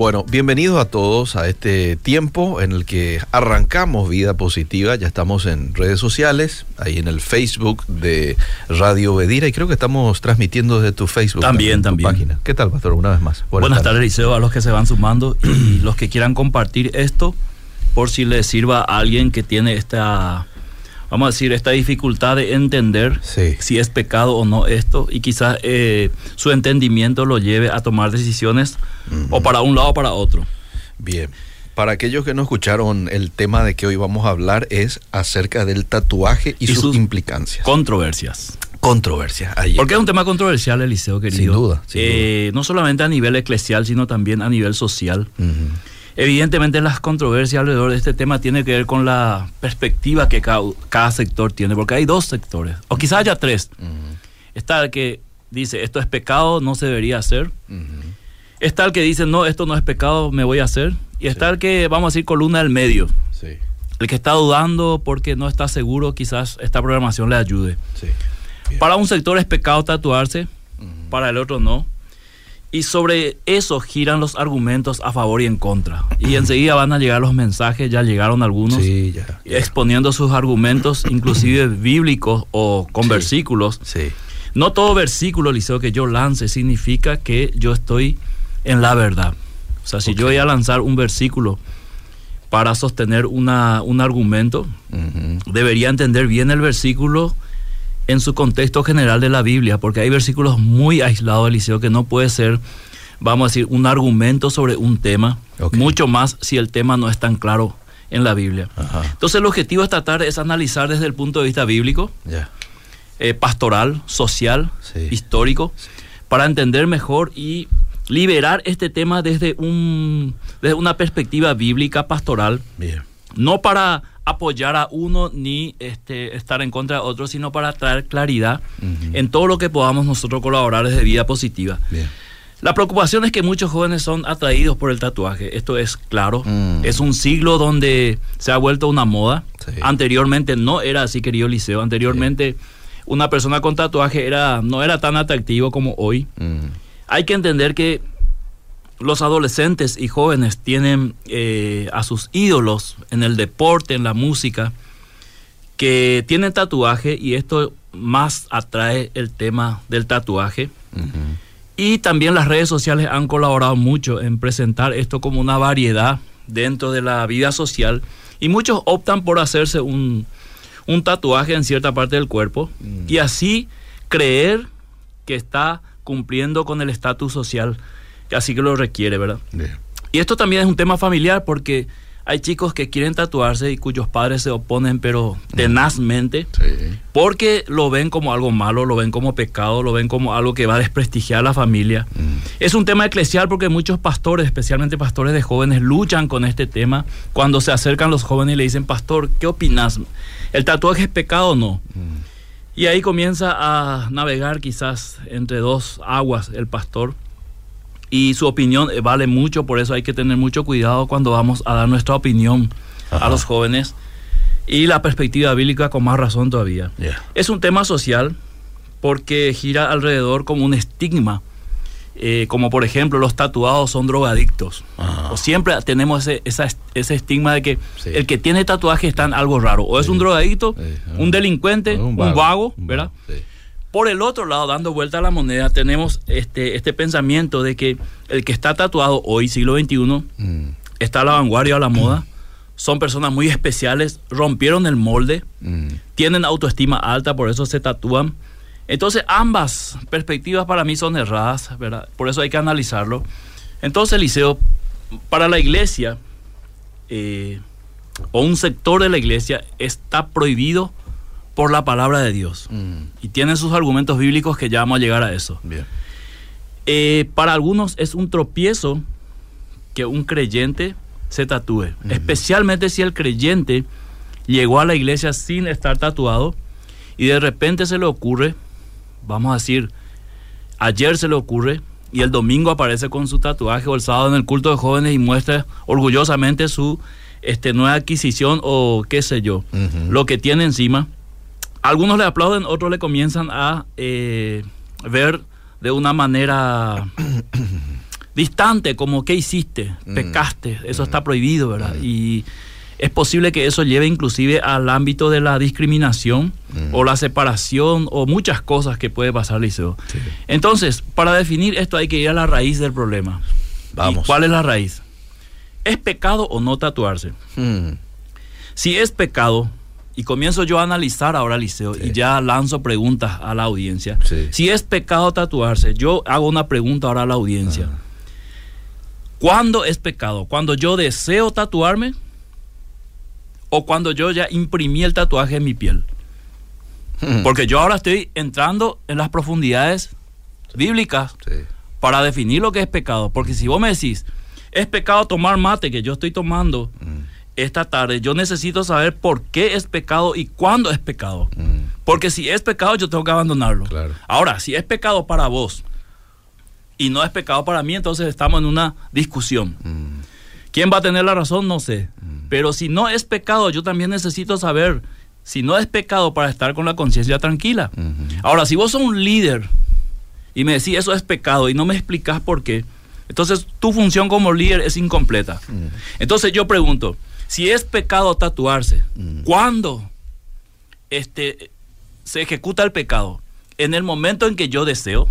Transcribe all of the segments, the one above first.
Bueno, bienvenidos a todos a este tiempo en el que arrancamos Vida Positiva. Ya estamos en redes sociales, ahí en el Facebook de Radio Bedira y creo que estamos transmitiendo desde tu Facebook. También, tu también. página. ¿Qué tal, Pastor? Una vez más. Buenas, tardes, Liceo, a los que se van sumando y los que quieran compartir esto por si les sirva a alguien que tiene esta, vamos a decir, esta dificultad de entender Sí. si es pecado o no esto y quizás eh, su entendimiento lo lleve a tomar decisiones o para un lado o para otro. Bien. Para aquellos que no escucharon, el tema de que hoy vamos a hablar es acerca del tatuaje y, Y sus, sus implicancias. Controversias. Controversia. Ahí Porque es un tema controversial, Eliseo, querido. Sin duda, sin Eh, No solamente a nivel eclesial, sino también a nivel social. Ujú. Evidentemente las controversias alrededor de este tema tienen que ver con la perspectiva que cada, cada sector tiene, porque hay dos sectores, o quizás haya tres. Está el que dice, esto es pecado, no se debería hacer. Está el que dice, no, esto no es pecado, me voy a hacer. Y está el que, vamos a decir, columna del medio. Sí, El que está dudando porque no está seguro, quizás esta programación le ayude. sí. Para un sector es pecado tatuarse, para el otro no. Y sobre eso giran los argumentos a favor y en contra. Y enseguida van a llegar los mensajes, ya llegaron algunos, Sí, ya. ya. exponiendo sus argumentos, inclusive bíblicos o con Sí. versículos. Sí. No todo versículo, Liceo, que yo lance significa que yo estoy en la verdad. O sea, si yo voy a lanzar un versículo para sostener una, un argumento, debería entender bien el versículo en su contexto general de la Biblia, porque hay versículos muy aislados, Eliseo, que no puede ser, vamos a decir, un argumento sobre un tema, mucho más si el tema no es tan claro en la Biblia. Ajá. Entonces el objetivo de esta tarde es analizar desde el punto de vista bíblico, eh, pastoral, social, Sí. histórico, para entender mejor y liberar este tema desde, un, desde una perspectiva bíblica pastoral, Bien. No para apoyar a uno ni este, estar en contra de otro, sino para traer claridad Ujú. en todo lo que podamos nosotros colaborar desde vida positiva. Bien. La preocupación es que muchos jóvenes son atraídos por el tatuaje, esto es claro, Mm. es un siglo donde se ha vuelto una moda, Sí. anteriormente no era así, querido Liceo, anteriormente una persona con tatuaje era, no era tan atractivo como hoy. Mm. Hay que entender que los adolescentes y jóvenes tienen eh, a sus ídolos en el deporte, en la música, que tienen tatuaje y esto más atrae el tema del tatuaje. Y también las redes sociales han colaborado mucho en presentar esto como una variedad dentro de la vida social y muchos optan por hacerse un, un tatuaje en cierta parte del cuerpo y así creer que está cumpliendo con el estatus social así que lo requiere, ¿verdad? Y esto también es un tema familiar porque hay chicos que quieren tatuarse y cuyos padres se oponen pero tenazmente Sí. porque lo ven como algo malo, lo ven como pecado, lo ven como algo que va a desprestigiar a la familia. Mm. Es un tema eclesial porque muchos pastores, especialmente pastores de jóvenes, luchan con este tema. Cuando se acercan los jóvenes y le dicen, pastor, ¿qué opinas? ¿El tatuaje es pecado o no? Mm. Y ahí comienza a navegar quizás entre dos aguas el pastor. Y su opinión eh, vale mucho, por eso hay que tener mucho cuidado cuando vamos a dar nuestra opinión Ajá. a los jóvenes. Y la perspectiva bíblica con más razón todavía. Ya. Es un tema social porque gira alrededor como un estigma. eh, como por ejemplo los tatuados son drogadictos. Ajá. O siempre tenemos ese, esa- ese estigma de que Sí. el que tiene tatuaje está en algo raro. O es Sí. un drogadicto, Sí. un delincuente, un vago, ¿verdad? Por el otro lado, dando vuelta a la moneda, tenemos este, este pensamiento de que el que está tatuado hoy, siglo XXI, Mm. está a la vanguardia, a la moda, son personas muy especiales, rompieron el molde, Mm. tienen autoestima alta, por eso se tatúan. Entonces, ambas perspectivas para mí son erradas, ¿verdad? Por eso hay que analizarlo. Entonces, Liceo, para la iglesia, eh, o un sector de la iglesia, está prohibido por la palabra de Dios. Mm. Y tienen sus argumentos bíblicos que ya vamos a llegar a eso. Bien. Eh, para algunos es un tropiezo que un creyente se tatúe, especialmente si el creyente llegó a la iglesia sin estar tatuado y de repente se le ocurre, vamos a decir, ayer se le ocurre y el domingo aparece con su tatuaje o el sábado en el culto de jóvenes y muestra orgullosamente su este, nueva adquisición o qué sé yo, lo que tiene encima. Algunos le aplauden, otros le comienzan a eh, ver de una manera distante, como ¿qué hiciste? Mm. Pecaste, eso Mm. está prohibido, ¿verdad? Mm. Y es posible que eso lleve inclusive al ámbito de la discriminación Mm. o la separación o muchas cosas que puede pasar, Liceo. Sí. Entonces, para definir esto hay que ir a la raíz del problema. Vamos. ¿Y ¿Cuál es la raíz? ¿Es pecado o no tatuarse? Mm. Si es pecado, y comienzo yo a analizar ahora, Liceo, Sí. y ya lanzo preguntas a la audiencia. Sí. Si es pecado tatuarse, yo hago una pregunta ahora a la audiencia. Ah. ¿Cuándo es pecado? ¿Cuando yo deseo tatuarme? ¿O cuando yo ya imprimí el tatuaje en mi piel? Porque yo ahora estoy entrando en las profundidades bíblicas Sí. para definir lo que es pecado. Porque si vos me decís, es pecado tomar mate que yo estoy tomando. Esta tarde, yo necesito saber por qué es pecado y cuándo es pecado. Mm. Porque si es pecado, yo tengo que abandonarlo. Claro. Ahora, si es pecado para vos y no es pecado para mí, entonces estamos en una discusión. Mm. ¿Quién va a tener la razón? No sé. Mm. Pero si no es pecado, yo también necesito saber si no es pecado para estar con la conciencia tranquila. Mhm. Ahora, si vos sos un líder y me decís eso es pecado y no me explicás por qué, entonces tu función como líder es incompleta. Entonces yo pregunto, si es pecado tatuarse, Mm. ¿cuándo este, se ejecuta el pecado? ¿En el momento en que yo deseo?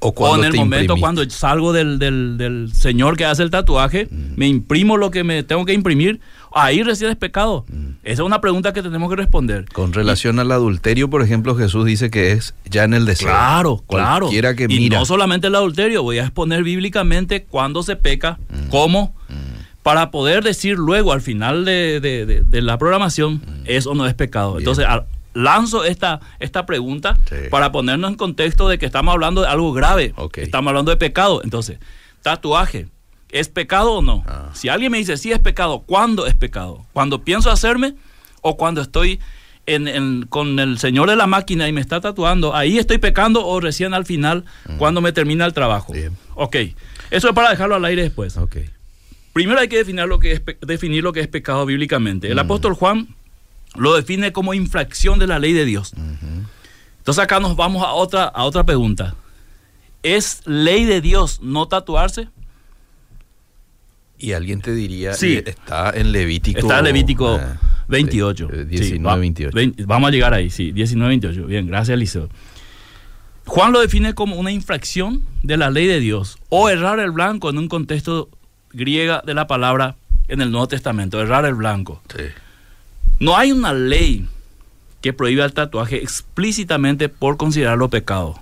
O ¿O cuando en el momento imprimiste. cuando salgo del, del- del señor que hace el tatuaje, Mm. me imprimo lo que me tengo que imprimir? Ahí recién es pecado. Mm. Esa es una pregunta que tenemos que responder. Con relación al adulterio, por ejemplo, Jesús dice que es ya en el deseo. Claro, claro. Que y mira. no solamente el adulterio, voy a exponer bíblicamente cuándo se peca, cómo. Para poder decir luego al final de, de- de- de la programación, es o no es pecado. Bien. Entonces, al- lanzo esta, esta pregunta Sí. para ponernos en contexto de que estamos hablando de algo grave. Ok. Estamos hablando de pecado. Entonces, tatuaje. ¿Es pecado o no? Ah. Si alguien me dice sí es pecado, ¿cuándo es pecado? ¿Cuando pienso hacerme o cuando estoy en, en- con el señor de la máquina y me está tatuando? ¿Ahí estoy pecando o recién al final cuando me termina el trabajo? Mm. Bien. Ok. Eso es para dejarlo al aire después. Ok. Primero hay que definir lo que es, definir lo que es pecado bíblicamente. El Mm. apóstol Juan lo define como infracción de la ley de Dios. Entonces acá nos vamos a otra, a otra pregunta. ¿Es ley de Dios no tatuarse? Y alguien te diría, Sí. está en Levítico. Está en Levítico ah, 28. eh, Sí, 19, va- 28. vein- vamos a llegar ahí, sí, 19, 28. Bien, gracias, Eliseo. Juan lo define como una infracción de la ley de Dios o errar el blanco en un contexto griega de la palabra en el Nuevo Testamento, errar el blanco. Sí. No hay una ley que prohíba el tatuaje explícitamente por considerarlo pecado.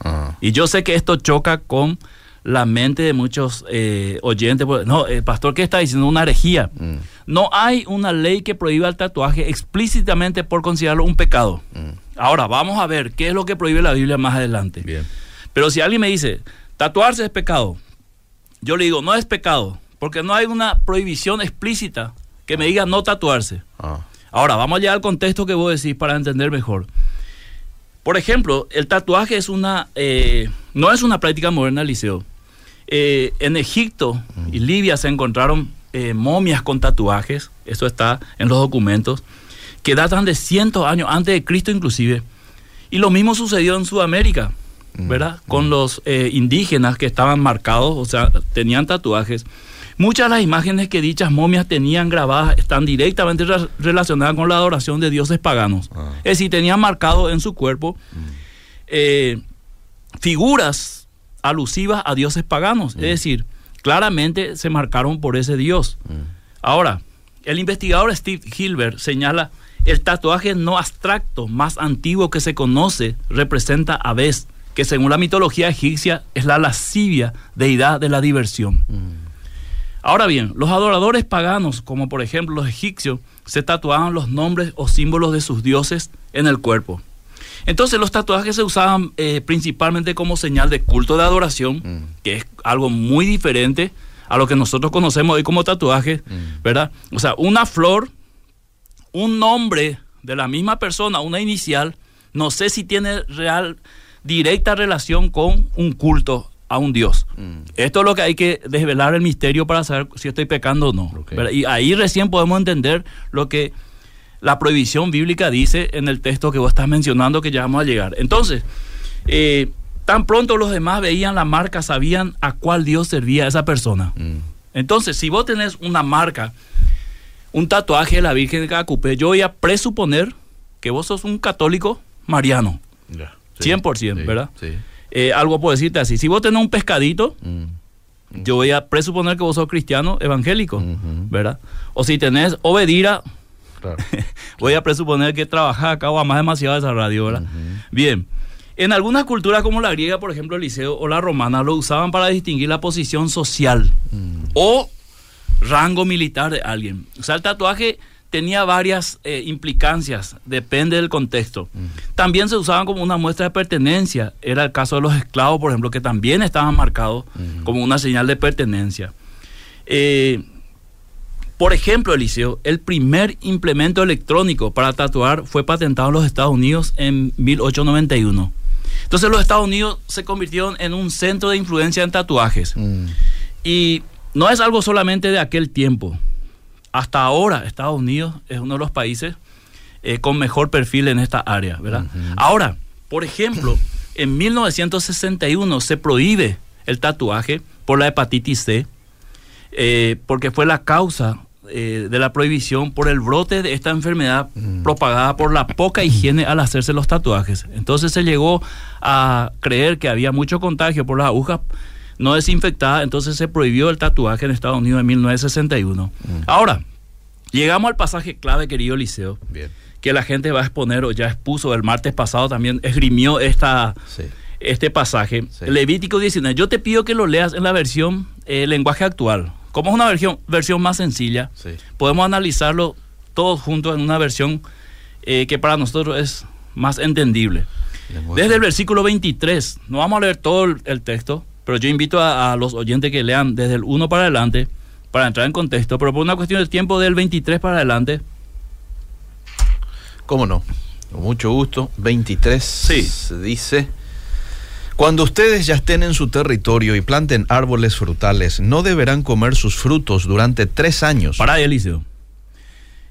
Ah. Y yo sé que esto choca con la mente de muchos eh, oyentes. porque, No, eh, pastor, ¿qué está diciendo? Una herejía. Mm, No hay una ley que prohíba el tatuaje explícitamente por considerarlo un pecado. mm. Ahora, vamos a ver qué es lo que prohíbe la Biblia más adelante. Bien. Pero si alguien me dice, tatuarse es pecado, yo le digo, no es pecado, porque no hay una prohibición explícita que me diga no tatuarse. Ah. Ahora, vamos allá al contexto que vos decís para entender mejor. Por ejemplo, el tatuaje es una, eh, no es una práctica moderna, Liceo. Eh, en Egipto y Libia se encontraron eh, momias con tatuajes, eso está en los documentos, que datan de cientos de años antes de Cristo inclusive. Y lo mismo sucedió en Sudamérica, Mm, ¿verdad? Con los eh, indígenas que estaban marcados, o sea, tenían tatuajes. Muchas de las imágenes que dichas momias tenían grabadas están directamente re- relacionadas con la adoración de dioses paganos. Ah. Es decir, tenían marcado en su cuerpo eh, figuras alusivas a dioses paganos. Es decir, claramente se marcaron por ese dios. Mm. Ahora, el investigador Steve Hilbert señala el tatuaje no abstracto más antiguo que se conoce representa a Bes, que según la mitología egipcia es la lascivia, deidad de la diversión. Mm. Ahora bien, los adoradores paganos, como por ejemplo los egipcios, se tatuaban los nombres o símbolos de sus dioses en el cuerpo. Entonces los tatuajes se usaban eh, principalmente como señal de culto de adoración, Mm. que es algo muy diferente a lo que nosotros conocemos hoy como tatuaje, Mm. ¿verdad? O sea, una flor, un nombre de la misma persona, una inicial, no sé si tiene real, directa relación con un culto a un Dios. Mm. Esto es lo que hay que desvelar el misterio para saber si estoy pecando o no. Y ahí recién podemos entender lo que la prohibición bíblica dice en el texto que vos estás mencionando que ya vamos a llegar. Entonces, eh, Tan pronto los demás veían la marca, sabían a cuál Dios servía a esa persona. Mm. Entonces, si vos tenés una marca, un tatuaje de la Virgen de Cacupé, yo voy a presuponer que vos sos un católico mariano. Ya, 100%, ¿verdad? Sí. Eh, algo puedo decirte así. Si vos tenés un pescadito, Mm. yo voy a presuponer que vos sos cristiano evangélico. ¿verdad? O si tenés obedira, Claro. voy a presuponer que trabajás acá o amás demasiado esa radio, ¿verdad? Bien. En algunas culturas como la griega, por ejemplo, el liceo o la romana, lo usaban para distinguir la posición social Mm. o rango militar de alguien. O sea, el tatuaje tenía varias eh, implicancias, depende del contexto. También se usaban como una muestra de pertenencia. Era el caso de los esclavos, por ejemplo, que también estaban marcados como una señal de pertenencia. Eh, por ejemplo, Eliseo, el primer implemento electrónico para tatuar fue patentado en los Estados Unidos en 1891. Entonces los Estados Unidos se convirtieron en un centro de influencia en tatuajes. Mm. Y no es algo solamente de aquel tiempo. Hasta ahora Estados Unidos es uno de los países eh, con mejor perfil en esta área, ¿verdad? Ahora, por ejemplo, en 1961 se prohíbe el tatuaje por la hepatitis C, eh, porque fue la causa eh, de la prohibición por el brote de esta enfermedad propagada por la poca higiene al hacerse los tatuajes. Entonces se llegó a creer que había mucho contagio por las agujas no desinfectadas, entonces se prohibió el tatuaje en Estados Unidos en 1961. Ahora, llegamos al pasaje clave, querido Liceo, Bien. que la gente va a exponer o ya expuso el martes pasado también, esgrimió esta, Sí. este pasaje. Sí. Levítico 19. Yo te pido que lo leas en la versión eh, lenguaje actual. Como es una versión, versión más sencilla, Sí. podemos analizarlo todos juntos en una versión eh, que para nosotros es más entendible. Lenguaje. Desde el versículo 23, no vamos a leer todo el, el texto, pero yo invito a, a los oyentes que lean desde el 1 para adelante para entrar en contexto, pero por una cuestión del tiempo del 23 para adelante, ¿Cómo no? Con mucho gusto. 23 Sí. dice, cuando ustedes ya estén en su territorio y planten árboles frutales, no deberán comer sus frutos durante tres años. Para ahí, Eliseo.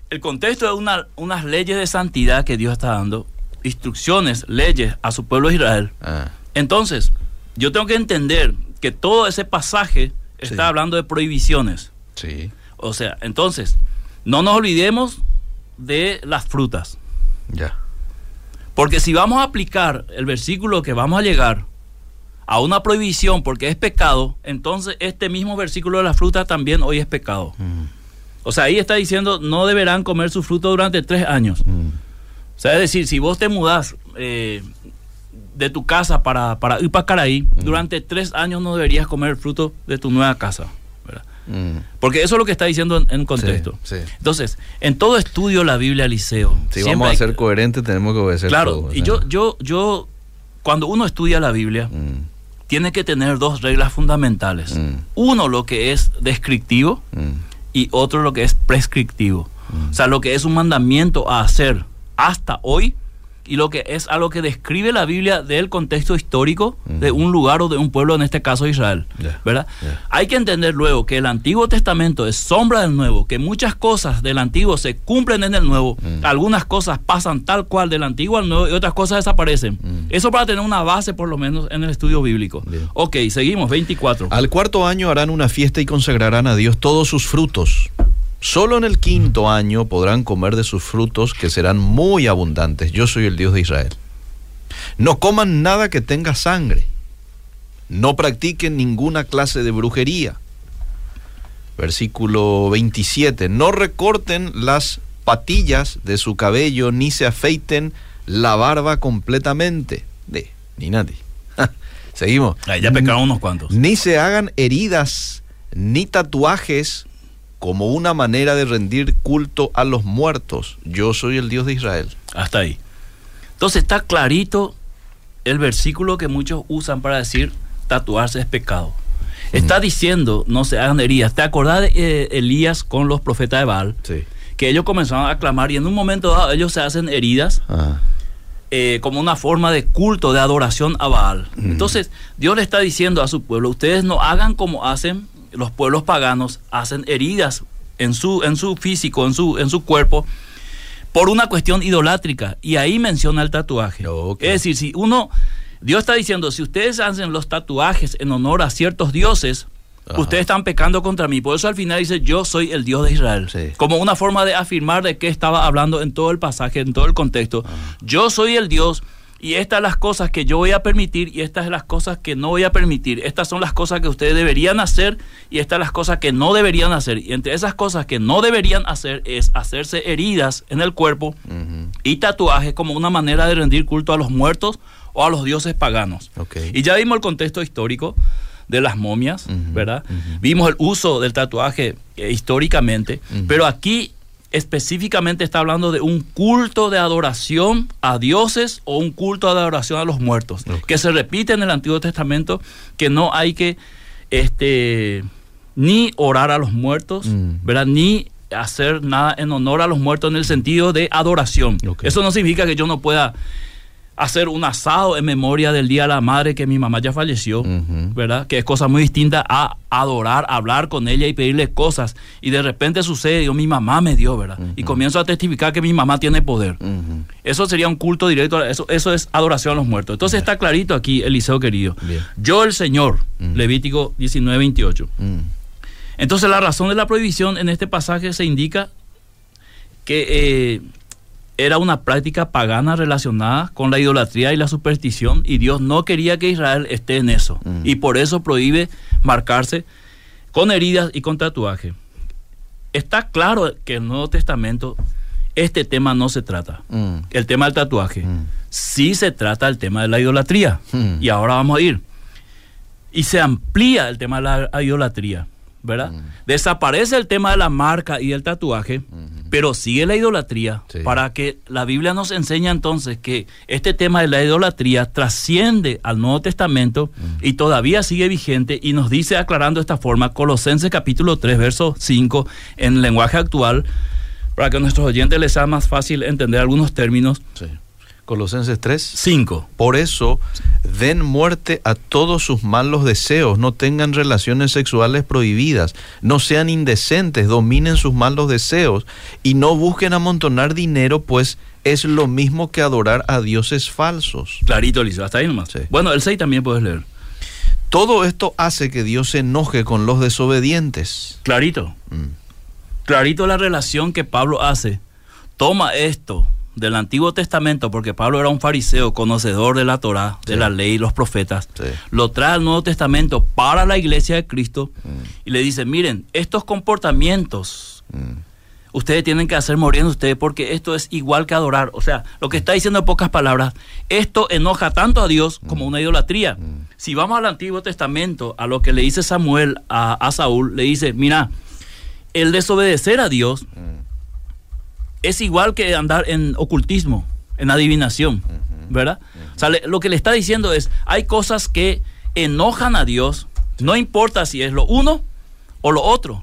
El contexto de una- unas leyes de santidad que Dios está dando, instrucciones, leyes a su pueblo de Israel. Ah, Entonces, yo tengo que entender que todo ese pasaje está Sí. hablando de prohibiciones. sí, O sea, entonces, no nos olvidemos de las frutas. ya. Porque si vamos a aplicar el versículo que vamos a llegar a una prohibición porque es pecado, entonces este mismo versículo de la fruta también hoy es pecado. Mm, O sea, ahí está diciendo, no deberán comer su fruto durante tres años. mm, O sea, es decir, si vos te mudás eh, de tu casa para, para ir para Caraí, durante tres años no deberías comer fruto de tu nueva casa. ¿verdad? mm. Porque eso es lo que está diciendo en, en contexto. Sí, sí. Entonces, en todo estudio la Biblia, Liceo. Si vamos a hay- ser coherentes, tenemos que obedecer Claro, todo, o y sea. yo, yo, yo, cuando uno estudia la Biblia, Mm, tiene que tener dos reglas fundamentales. Mm. Uno, lo que es descriptivo, mm, y otro lo que es prescriptivo. O sea, lo que es un mandamiento a hacer hasta hoy y lo que es algo que describe la Biblia del contexto histórico de un lugar o de un pueblo, en este caso Israel. ¿verdad? Hay que entender luego que el Antiguo Testamento es sombra del Nuevo, que muchas cosas del Antiguo se cumplen en el Nuevo, Mm. algunas cosas pasan tal cual del Antiguo al Nuevo y otras cosas desaparecen. Mm. Eso para tener una base por lo menos en el estudio bíblico. Bien. Ok, seguimos, 24. Al cuarto año harán una fiesta y consagrarán a Dios todos sus frutos. Solo en el quinto año podrán comer de sus frutos, que serán muy abundantes. Yo soy el Dios de Israel. No coman nada que tenga sangre. No practiquen ninguna clase de brujería. Versículo 27. No recorten las patillas de su cabello, ni se afeiten la barba completamente. De, ni nadie. Seguimos. Ahí ya pecaron unos cuantos. Ni se hagan heridas ni tatuajes como una manera de rendir culto a los muertos. Yo soy el Dios de Israel. Hasta ahí. Entonces está clarito el versículo que muchos usan para decir tatuarse es pecado. Está diciendo no se hagan heridas. ¿Te acordás de eh, Elías con los profetas de Baal? Sí. Que ellos comenzaron a clamar y en un momento dado ellos se hacen heridas eh, como una forma de culto, de adoración a Baal. Entonces Dios le está diciendo a su pueblo, ustedes no hagan como hacen los pueblos paganos, hacen heridas en su, en su físico, en su, en su cuerpo, por una cuestión idolátrica. Y ahí menciona el tatuaje. Es decir, si uno Dios está diciendo, si ustedes hacen los tatuajes en honor a ciertos dioses, Ajá. ustedes están pecando contra mí. Por eso al final dice, yo soy el Dios de Israel. Sí. Como una forma de afirmar de qué estaba hablando en todo el pasaje, en todo el contexto. Yo soy el Dios y estas son las cosas que yo voy a permitir y estas son las cosas que no voy a permitir. Estas son las cosas que ustedes deberían hacer y estas son las cosas que no deberían hacer. Y entre esas cosas que no deberían hacer es hacerse heridas en el cuerpo y tatuajes como una manera de rendir culto a los muertos o a los dioses paganos. Y ya vimos el contexto histórico de las momias, ¿verdad? Vimos el uso del tatuaje eh, históricamente, pero aquí específicamente está hablando de un culto de adoración a dioses o un culto de adoración a los muertos, que se repite en el Antiguo Testamento, que no hay que este ni orar a los muertos, Mm. ¿verdad? Ni hacer nada en honor a los muertos en el sentido de adoración. Eso no significa que yo no pueda hacer un asado en memoria del Día de la Madre que mi mamá ya falleció. ¿verdad? Que es cosa muy distinta a adorar, hablar con ella y pedirle cosas. Y de repente sucede, yo, mi mamá me dio, ¿verdad? Y comienzo a testificar que mi mamá tiene poder. Eso sería un culto directo, eso, eso es adoración a los muertos. Entonces está clarito aquí, Eliseo querido. Bien. Yo el Señor. Levítico 19, 28. Mm. Entonces la razón de la prohibición en este pasaje se indica que eh, era una práctica pagana relacionada con la idolatría y la superstición y Dios no quería que Israel esté en eso y por eso prohíbe marcarse con heridas y con tatuaje. Está claro que en el Nuevo Testamento este tema no se trata, Mm. el tema del tatuaje. Mm. Sí se trata el tema de la idolatría Mm. y ahora vamos a ir. Y se amplía el tema de la idolatría, ¿verdad? Desaparece el tema de la marca y el tatuaje, pero sigue la idolatría Sí. para que la Biblia nos enseña entonces que este tema de la idolatría trasciende al Nuevo Testamento y todavía sigue vigente y nos dice aclarando de esta forma Colosenses capítulo 3 verso 5 en lenguaje actual para que a nuestros oyentes les sea más fácil entender algunos términos. Sí. Colosenses 3. 5. Por eso, den muerte a todos sus malos deseos, no tengan relaciones sexuales prohibidas, no sean indecentes, dominen sus malos deseos y no busquen amontonar dinero, pues es lo mismo que adorar a dioses falsos. Clarito, Eliseo, hasta ahí nomás. Sí. Bueno, el 6 también puedes leer. Todo esto hace que Dios se enoje con los desobedientes. Clarito. Mm. clarito la relación que Pablo hace. Toma esto del Antiguo Testamento, porque Pablo era un fariseo, conocedor de la Torá, de la ley y los profetas. Sí. Lo trae al Nuevo Testamento para la iglesia de Cristo Mm. y le dice, miren, estos comportamientos Mm. ustedes tienen que hacer muriendo ustedes porque esto es igual que adorar. O sea, lo que está diciendo en pocas palabras, esto enoja tanto a Dios como una idolatría. Mm. Si vamos al Antiguo Testamento, a lo que le dice Samuel a, a Saúl, le dice, mira, el desobedecer a Dios Mm. Es igual que andar en ocultismo, en adivinación, ¿verdad? O sea, le- lo que le está diciendo es, hay cosas que enojan a Dios, no importa si es lo uno o lo otro.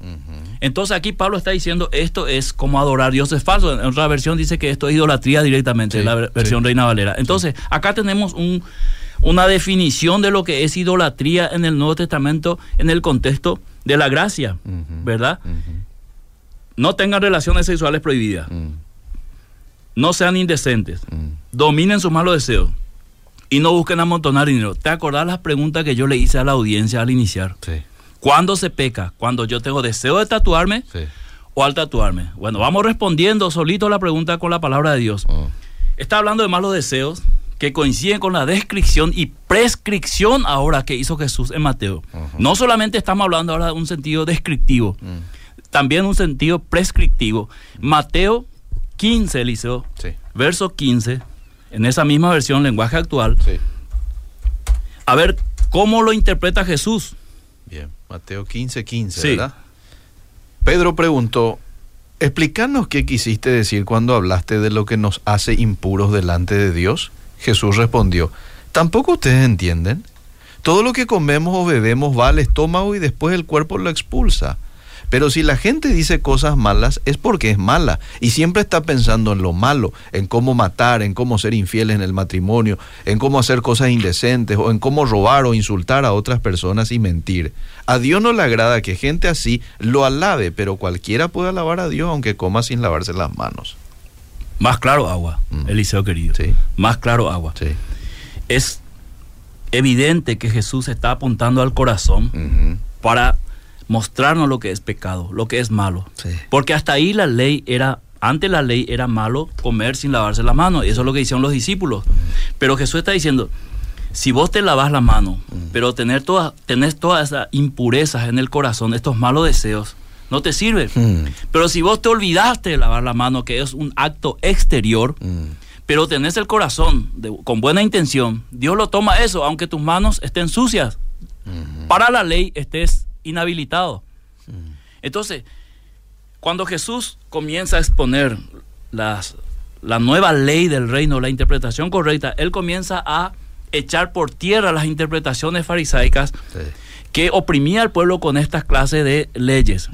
Entonces aquí Pablo está diciendo esto es como adorar dioses falsos. En otra versión dice que esto es idolatría directamente, Sí, la ver- versión sí. Reina Valera. Entonces acá tenemos un- una definición de lo que es idolatría en el Nuevo Testamento en el contexto de la gracia, Ujú. ¿verdad? No tengan relaciones sexuales prohibidas, Mm. no sean indecentes, Mm. dominen sus malos deseos y no busquen amontonar dinero. ¿Te acordás las preguntas que yo le hice a la audiencia al iniciar? Sí. ¿Cuándo se peca? ¿Cuando yo tengo deseo de tatuarme Sí. o al tatuarme? Bueno, vamos respondiendo solito la pregunta con la palabra de Dios. Oh. Está hablando de malos deseos que coinciden con la descripción y prescripción ahora que hizo Jesús en Mateo. No solamente estamos hablando ahora de un sentido descriptivo, Mm. También un sentido prescriptivo. Mateo 15, Eliseo, Sí. verso 15, en esa misma versión, lenguaje actual, Sí. a ver cómo lo interpreta Jesús. Bien, Mateo 15, 15, Sí. ¿verdad? Pedro preguntó, explícanos qué quisiste decir cuando hablaste de lo que nos hace impuros delante de Dios. Jesús respondió, ¿tampoco ustedes entienden? Todo lo que comemos o bebemos va al estómago y después el cuerpo lo expulsa. Pero si la gente dice cosas malas es porque es mala y siempre está pensando en lo malo, en cómo matar, en cómo ser infieles en el matrimonio, en cómo hacer cosas indecentes o en cómo robar o insultar a otras personas y mentir. A Dios no le agrada que gente así lo alabe, pero cualquiera puede alabar a Dios aunque coma sin lavarse las manos. Más claro agua, Mm. Eliseo querido. Sí. Más claro agua. Sí. Es evidente que Jesús está apuntando al corazón para mostrarnos lo que es pecado, lo que es malo. Sí. Porque hasta ahí la ley era, antes la ley era malo comer sin lavarse las manos. Y eso es lo que hicieron los discípulos. Pero Jesús está diciendo, si vos te lavas la mano, pero tener todas, tenés todas esas impurezas en el corazón, estos malos deseos, no te sirve. Mm. Pero si vos te olvidaste de lavar la mano, que es un acto exterior, Mm. pero tenés el corazón de- con buena intención, Dios lo toma eso, aunque tus manos estén sucias. Para la ley estés inhabilitado. Entonces, cuando Jesús comienza a exponer las, la nueva ley del reino, la interpretación correcta, Él comienza a echar por tierra las interpretaciones farisaicas Sí. que oprimía al pueblo con estas clases de leyes.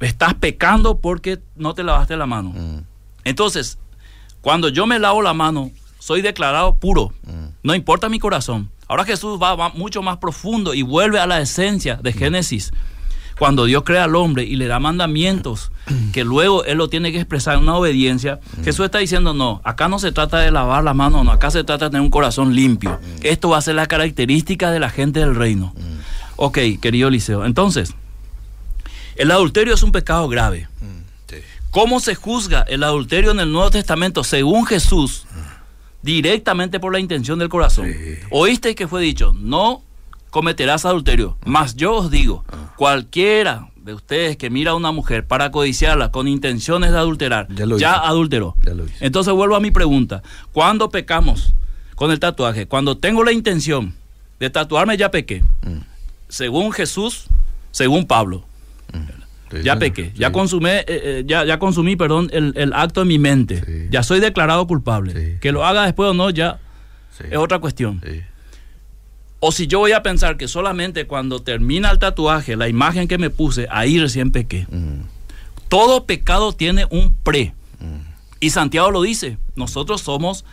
Estás pecando porque no te lavaste la mano. Entonces, cuando yo me lavo la mano, soy declarado puro. No importa mi corazón. Ahora Jesús va, va mucho más profundo y vuelve a la esencia de Génesis. Cuando Dios crea al hombre y le da mandamientos que luego Él lo tiene que expresar en una obediencia, Jesús está diciendo, no, acá no se trata de lavar la mano, no, acá se trata de tener un corazón limpio. Esto va a ser la característica de la gente del reino. Ok, querido Eliseo, entonces, el adulterio es un pecado grave. Mm. ¿Cómo se juzga el adulterio en el Nuevo Testamento según Jesús? Directamente por la intención del corazón. Sí. Oíste que fue dicho, no cometerás adulterio. Mas yo os digo, cualquiera de ustedes que mira a una mujer para codiciarla con intenciones de adulterar, Ya lo ya hizo. adulteró. Ya lo hizo. Entonces vuelvo a mi pregunta. ¿Cuándo pecamos con el tatuaje? Cuando tengo la intención de tatuarme, ya pequé. Mm. Según Jesús, según Pablo. Sí, Ya pequé, ya Sí. consumé, eh, eh, ya, ya consumí, perdón, el, el acto en mi mente. Sí. Ya soy declarado culpable. Que lo haga después o no, ya es otra cuestión. O si yo voy a pensar que solamente cuando termina el tatuaje, la imagen que me puse, ahí recién pequé. Mm. Todo pecado tiene un pre. Mm. Y Santiago lo dice, nosotros somos,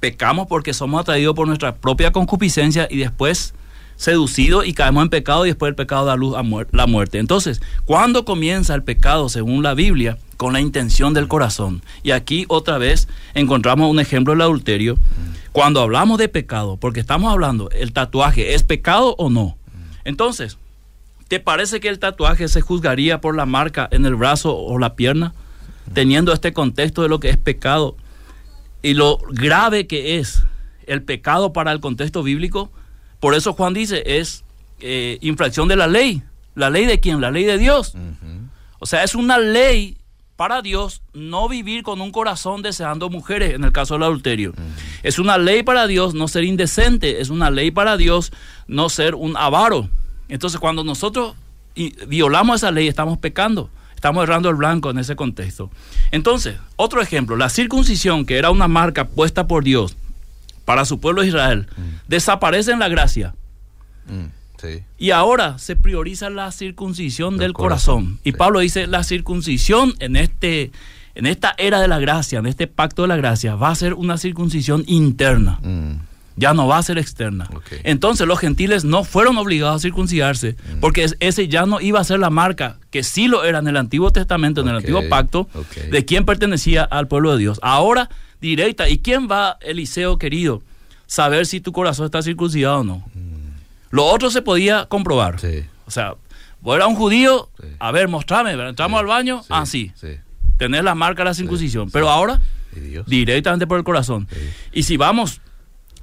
pecamos porque somos atraídos por nuestra propia concupiscencia y después seducidos y caemos en pecado y después el pecado da luz a la muerte. Entonces, ¿cuándo comienza el pecado según la Biblia? Con la intención del corazón. Y aquí otra vez encontramos un ejemplo del adulterio. Cuando hablamos de pecado, porque estamos hablando, ¿el tatuaje es pecado o no? Entonces, ¿te parece que el tatuaje se juzgaría por la marca en el brazo o la pierna? Teniendo este contexto de lo que es pecado y lo grave que es el pecado para el contexto bíblico. Por eso Juan dice, es eh, infracción de la ley. ¿La ley de quién? La ley de Dios. O sea, es una ley para Dios no vivir con un corazón deseando mujeres, en el caso del adulterio. Es una ley para Dios no ser indecente, es una ley para Dios no ser un avaro. Entonces, cuando nosotros violamos esa ley, estamos pecando, estamos errando el blanco en ese contexto. Entonces, otro ejemplo, la circuncisión, que era una marca puesta por Dios para su pueblo Israel, desaparece en la gracia. Mm. Sí. Y ahora se prioriza la circuncisión del, Del corazón. corazón, Y sí. Pablo dice, la circuncisión en este en esta era de la gracia, en este pacto de la gracia, va a ser una circuncisión interna, Mm. ya no va a ser externa. Entonces los gentiles no fueron obligados a circuncidarse, Mm. porque es- ese ya no iba a ser la marca, que sí lo era en el Antiguo Testamento, en el Antiguo Pacto, de quién pertenecía al pueblo de Dios. Ahora, directa, ¿y quién va, Eliseo querido, saber si tu corazón está circuncidado o no? Lo otro se podía comprobar. Mm. Sí. O sea, vos eras un judío, Sí. a ver, mostrame, entramos Sí, al baño, ah, sí, tenés la marca de la circuncisión. Pero ahora, Dios. directamente por el corazón. Y si vamos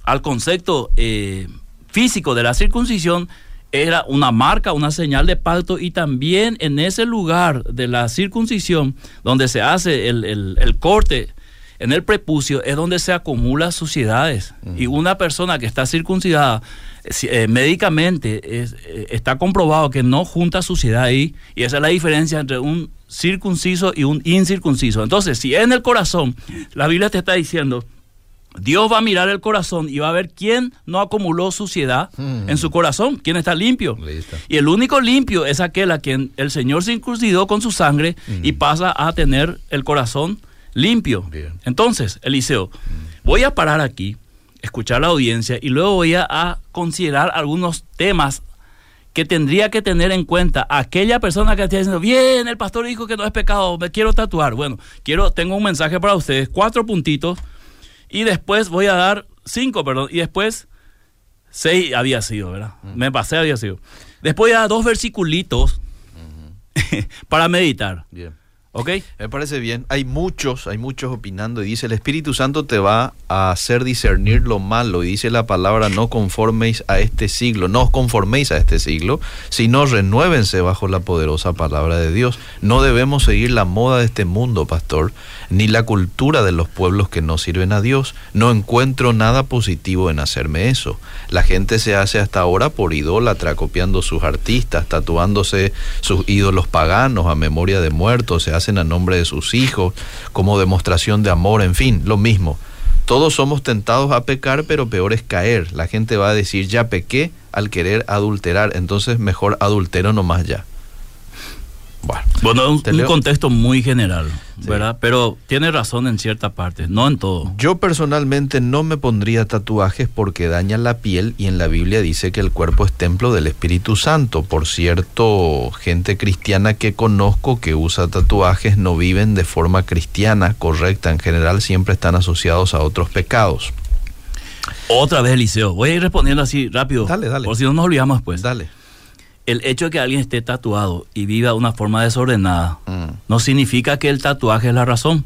al concepto eh, físico de la circuncisión, era una marca, una señal de pacto y también en ese lugar de la circuncisión, donde se hace el, el- el corte en el prepucio, es donde se acumulan suciedades. Y una persona que está circuncidada eh, médicamente es- eh, está comprobado que no junta suciedad ahí y esa es la diferencia entre un circunciso y un incircunciso. Entonces, si en el corazón la Biblia te está diciendo Dios va a mirar el corazón y va a ver quién no acumuló suciedad en su corazón, quién está limpio. Listo. Y el único limpio es aquel a quien el Señor se con su sangre y pasa a tener el corazón limpio. Bien. Entonces, Eliseo, voy a parar aquí, escuchar la audiencia y luego voy a, a considerar algunos temas que tendría que tener en cuenta aquella persona que está diciendo, bien, el pastor dijo que no es pecado, me quiero tatuar. Bueno, quiero, tengo un mensaje para ustedes, cuatro puntitos, y después voy a dar cinco, perdón, y después Seis había sido, ¿verdad? Me pasé, había sido. Después ya dos versiculitos para meditar. Bien. Me parece bien. Hay muchos, hay muchos opinando y dice, el Espíritu Santo te va a hacer discernir lo malo. Y dice la palabra, no conforméis a este siglo, no os conforméis a este siglo, sino renuévense bajo la poderosa palabra de Dios. No debemos seguir la moda de este mundo, pastor, ni la cultura de los pueblos que no sirven a Dios. No encuentro nada positivo en hacerme eso. La gente se hace hasta ahora por idólatra, copiando sus artistas, tatuándose sus ídolos paganos a memoria de muertos, se hace a nombre de sus hijos, como demostración de amor, en fin, lo mismo. Todos somos tentados a pecar, pero peor es caer. La gente va a decir, ya pequé al querer adulterar, entonces mejor adultero nomás ya. Bueno, un, un contexto muy general, ¿verdad? Pero tiene razón en cierta parte, no en todo. Yo personalmente no me pondría tatuajes porque dañan la piel y en la Biblia dice que el cuerpo es templo del Espíritu Santo. Por cierto, gente cristiana que conozco que usa tatuajes no viven de forma cristiana correcta. En general siempre están asociados a otros pecados. Otra vez, Eliseo. Voy a ir respondiendo así rápido. Dale, dale. Por si no nos olvidamos después. Dale el hecho de que alguien esté tatuado y viva de una forma desordenada mm. no significa que el tatuaje es la razón.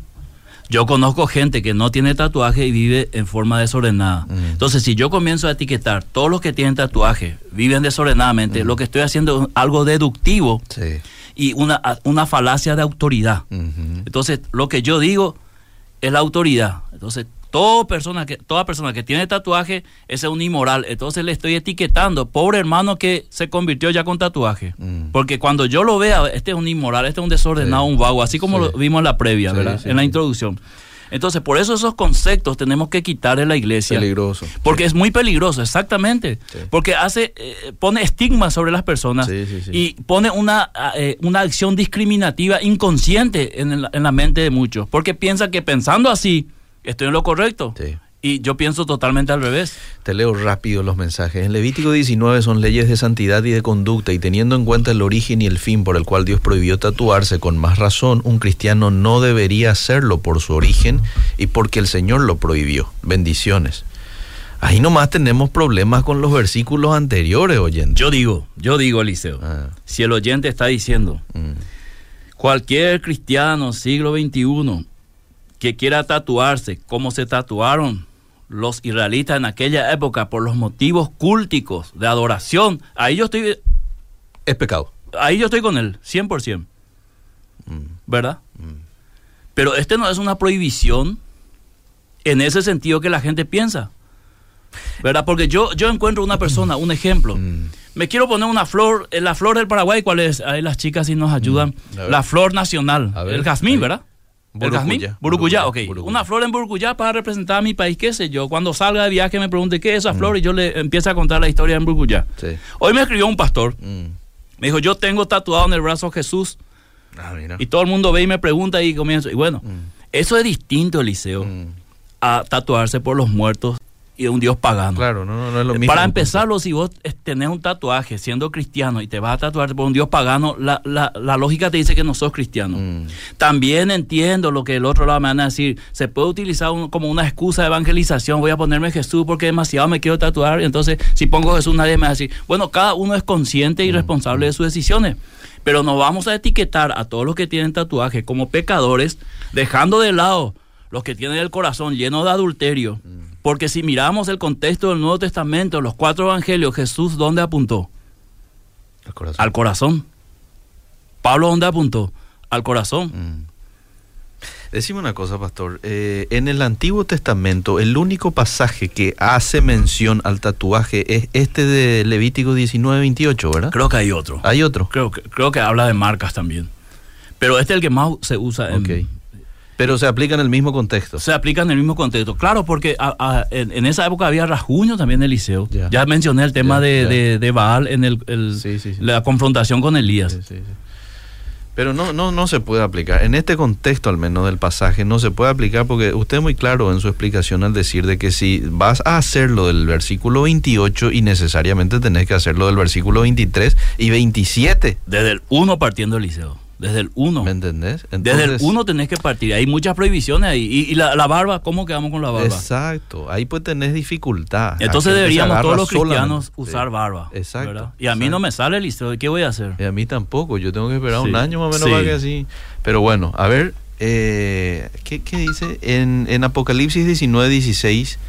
Yo conozco gente que no tiene tatuaje y vive en forma desordenada. Mm. Entonces, si yo comienzo a etiquetar todos los que tienen tatuaje viven desordenadamente, mm. lo que estoy haciendo es algo deductivo y una, una falacia de autoridad. Entonces, lo que yo digo es la autoridad. Entonces, Toda persona que, toda persona que tiene tatuaje es un inmoral. Entonces le estoy etiquetando, pobre hermano que se convirtió ya con tatuaje. Mm. Porque cuando yo lo vea, este es un inmoral, este es un desordenado, un vago, así como lo vimos en la previa, ¿verdad? En la introducción. Entonces, por eso esos conceptos tenemos que quitar en la iglesia. Peligroso. Porque es muy peligroso, exactamente. Porque hace, eh, pone estigma sobre las personas y pone una, eh, una acción discriminativa inconsciente en la, en la mente de muchos. Porque piensa que pensando así, estoy en lo correcto. Y yo pienso totalmente al revés. Te leo rápido los mensajes. En Levítico 19 son leyes de santidad y de conducta y teniendo en cuenta el origen y el fin por el cual Dios prohibió tatuarse, con más razón un cristiano no debería hacerlo por su origen y porque el Señor lo prohibió. Bendiciones. Ahí nomás tenemos problemas con los versículos anteriores, oyente. Yo digo, yo digo, Eliseo, ah. si el oyente está diciendo, mm. cualquier cristiano siglo XXI que quiera tatuarse como se tatuaron los israelitas en aquella época por los motivos cúlticos de adoración, ahí yo estoy... Es pecado. Ahí yo estoy con él, 100%. Mm. ¿Verdad? Mm. Pero este no es una prohibición en ese sentido que la gente piensa. ¿Verdad? Porque yo, yo encuentro una persona, un ejemplo. Mm. Me quiero poner una flor, eh, la flor del Paraguay, ¿cuál es? Ahí las chicas sí nos ayudan. La flor nacional, el jazmín, ¿verdad? ¿El jazmín? Burukuyá, ok. Una flor en Burukuyá para representar a mi país, qué sé yo. Cuando salga de viaje me pregunte qué es esa mm. flor y yo le empiezo a contar la historia en Burukuyá. Hoy me escribió un pastor. Mm. Me dijo, yo tengo tatuado en el brazo Jesús. Ah, y todo el mundo ve y me pregunta y comienzo. Y bueno, mm. eso es distinto, Eliseo, a tatuarse por los muertos y de un Dios pagano. Claro, no, no, es lo mismo. Para empezarlo, si vos tenés un tatuaje siendo cristiano y te vas a tatuar por un Dios pagano, la, la, la lógica te dice que no sos cristiano. Mm. También entiendo lo que el otro lado me van a decir. Se puede utilizar como una excusa de evangelización. Voy a ponerme Jesús porque demasiado me quiero tatuar. Entonces, si pongo Jesús, nadie me va a decir. Bueno, cada uno es consciente y mm, responsable de mm. sus decisiones. Pero no vamos a etiquetar a todos los que tienen tatuaje como pecadores, dejando de lado los que tienen el corazón lleno de adulterio porque si miramos el contexto del Nuevo Testamento, los cuatro evangelios, Jesús, ¿dónde apuntó? Al corazón. Pablo, ¿dónde apuntó? Al corazón. Mm. Decime una cosa, pastor. Eh, en el Antiguo Testamento, el único pasaje que hace mención al tatuaje es este de Levítico 19, 28, ¿verdad? Creo que hay otro. ¿Hay otro? Creo que, creo que habla de marcas también. Pero este es el que más se usa en, pero se aplica en el mismo contexto. Se aplica en el mismo contexto. Claro, porque en, esa época había rasguño también en Eliseo. Ya mencioné el tema de, Baal en el, la confrontación con Elías. Pero no, no, no se puede aplicar. En este contexto, al menos del pasaje, no se puede aplicar porque usted es muy claro en su explicación al decir de que si vas a hacerlo del versículo 28 y necesariamente tenés que hacerlo del versículo 23 y 27. Desde el 1 partiendo Eliseo. Desde el 1. ¿Me entendés? Desde el 1 tenés que partir. Hay muchas prohibiciones ahí. Y, la, barba, ¿cómo quedamos con la barba? Exacto. Ahí pues tenés dificultad. Entonces deberíamos todos los cristianos usar barba. Exacto. Y a mí no me sale listo. ¿Qué voy a hacer? Y a mí tampoco. Yo tengo que esperar un año más o menos para que así. Pero bueno, a ver, eh, ¿qué, dice? En, en Apocalipsis 19, 16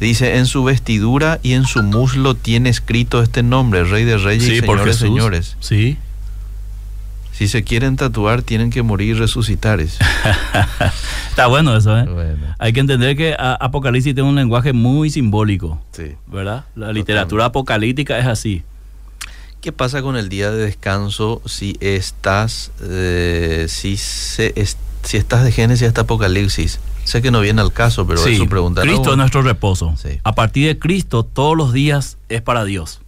dice, en su vestidura y en su muslo tiene escrito este nombre, Rey de Reyes y Señores de Señores. Sí. Si se quieren tatuar, tienen que morir y resucitar. Está bueno eso, ¿eh? Hay que entender que Apocalipsis tiene un lenguaje muy simbólico. Sí. ¿Verdad? La literatura apocalíptica es así. ¿Qué pasa con el día de descanso si estás, eh, si, se, si estás de Génesis hasta Apocalipsis? Sé que no viene al caso, pero sí, es su pregunta. Cristo es nuestro reposo. A partir de Cristo, todos los días es para Dios.